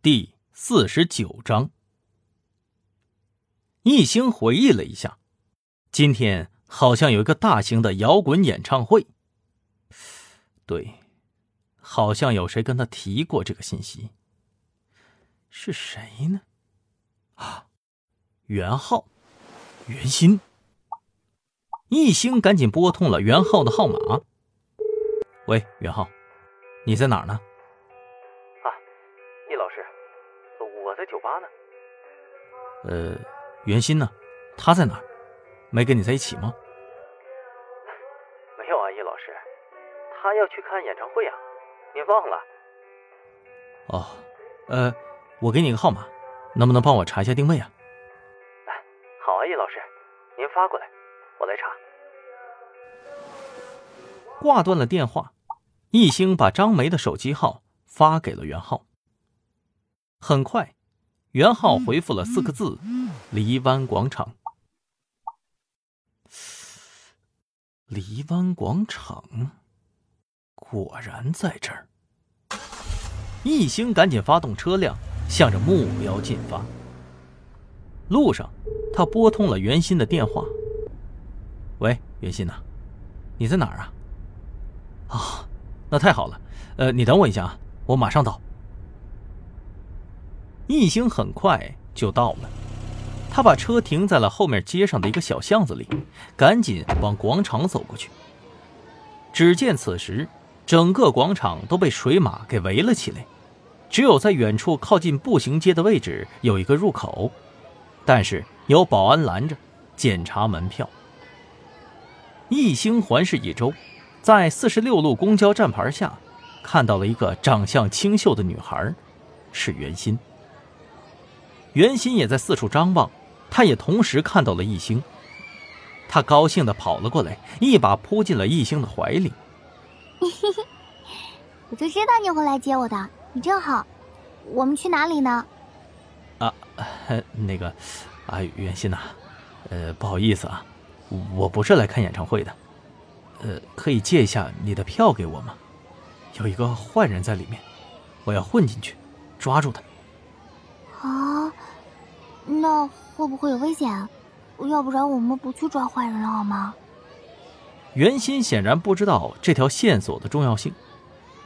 第四十九章。一星回忆了一下，今天好像有一个大型的摇滚演唱会。对，好像有谁跟他提过这个信息。是谁呢？啊，袁浩，袁鑫。一星赶紧拨通了袁浩的号码。喂，袁浩，你在哪儿呢？酒吧呢？呃，袁鑫呢？他在哪儿？没跟你在一起吗？没有啊，叶老师，他要去看演唱会啊，您忘了？哦，呃，我给你个号码，能不能帮我查一下定位啊？哎，好啊，叶老师，您发过来，我来查。挂断了电话，易星把张梅的手机号发给了袁浩。很快。袁浩回复了四个字：“梨湾广场。”梨湾广场，果然在这儿。一星赶紧发动车辆，向着目标进发。路上，他拨通了袁鑫的电话：“喂，袁鑫呐，你在哪儿啊？”“啊，那太好了。呃，你等我一下啊，我马上到。”一星很快就到了，他把车停在了后面街上的一个小巷子里，赶紧往广场走过去。只见此时，整个广场都被水马给围了起来，只有在远处靠近步行街的位置有一个入口，但是有保安拦着检查门票。一星环视一周，在四十六路公交站牌下，看到了一个长相清秀的女孩，是袁心。袁心也在四处张望，他也同时看到了易星。他高兴地跑了过来，一把扑进了易星的怀里。我就知道你会来接我的，你真好。我们去哪里呢？啊，那个，啊，袁心呐，呃，不好意思啊，我不是来看演唱会的。呃，可以借一下你的票给我吗？有一个坏人在里面，我要混进去，抓住他。啊。那会不会有危险？要不然我们不去抓坏人了好吗？袁心显然不知道这条线索的重要性，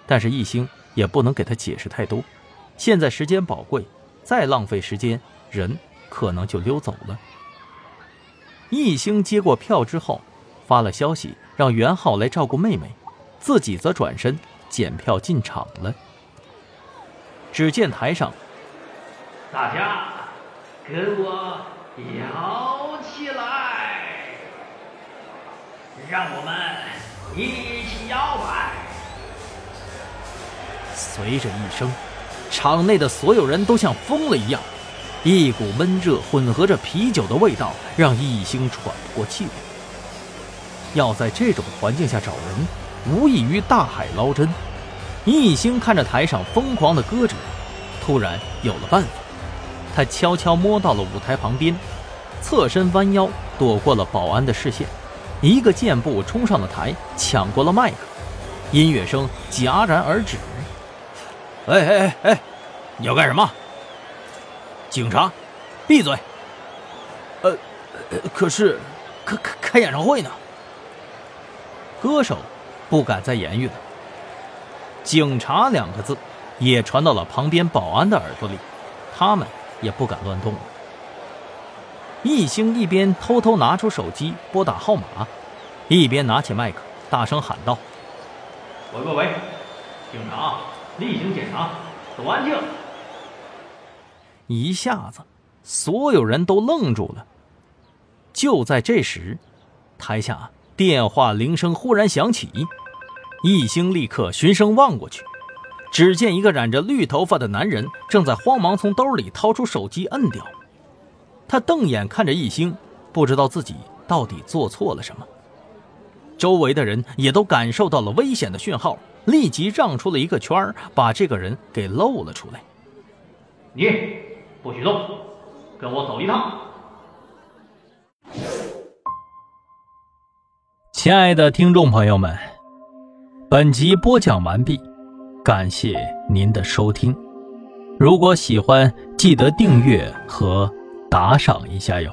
但是易星也不能给他解释太多。现在时间宝贵，再浪费时间，人可能就溜走了。易星接过票之后，发了消息让袁浩来照顾妹妹，自己则转身检票进场了。只见台上，大家。跟我摇起来，让我们一起摇摆。随着一声，场内的所有人都像疯了一样，一股闷热混合着啤酒的味道让易星喘不过气来。要在这种环境下找人，无异于大海捞针。易星看着台上疯狂的歌者，突然有了办法。他悄悄摸到了舞台旁边，侧身弯腰躲过了保安的视线，一个箭步冲上了台，抢过了麦克。音乐声戛然而止。哎哎哎哎，你要干什么？警察，闭嘴！呃，可是，开开开演唱会呢。歌手不敢再言语了。警察两个字也传到了旁边保安的耳朵里，他们。也不敢乱动了。易星一边偷偷拿出手机拨打号码，一边拿起麦克大声喊道：“喂喂喂，警察，例行检查，都安静！”一下子，所有人都愣住了。就在这时，台下电话铃声忽然响起，易星立刻循声望过去。只见一个染着绿头发的男人正在慌忙从兜里掏出手机摁掉，他瞪眼看着易星，不知道自己到底做错了什么。周围的人也都感受到了危险的讯号，立即让出了一个圈把这个人给露了出来。你不许动，跟我走一趟。亲爱的听众朋友们，本集播讲完毕。感谢您的收听。如果喜欢，记得订阅和打赏一下哟。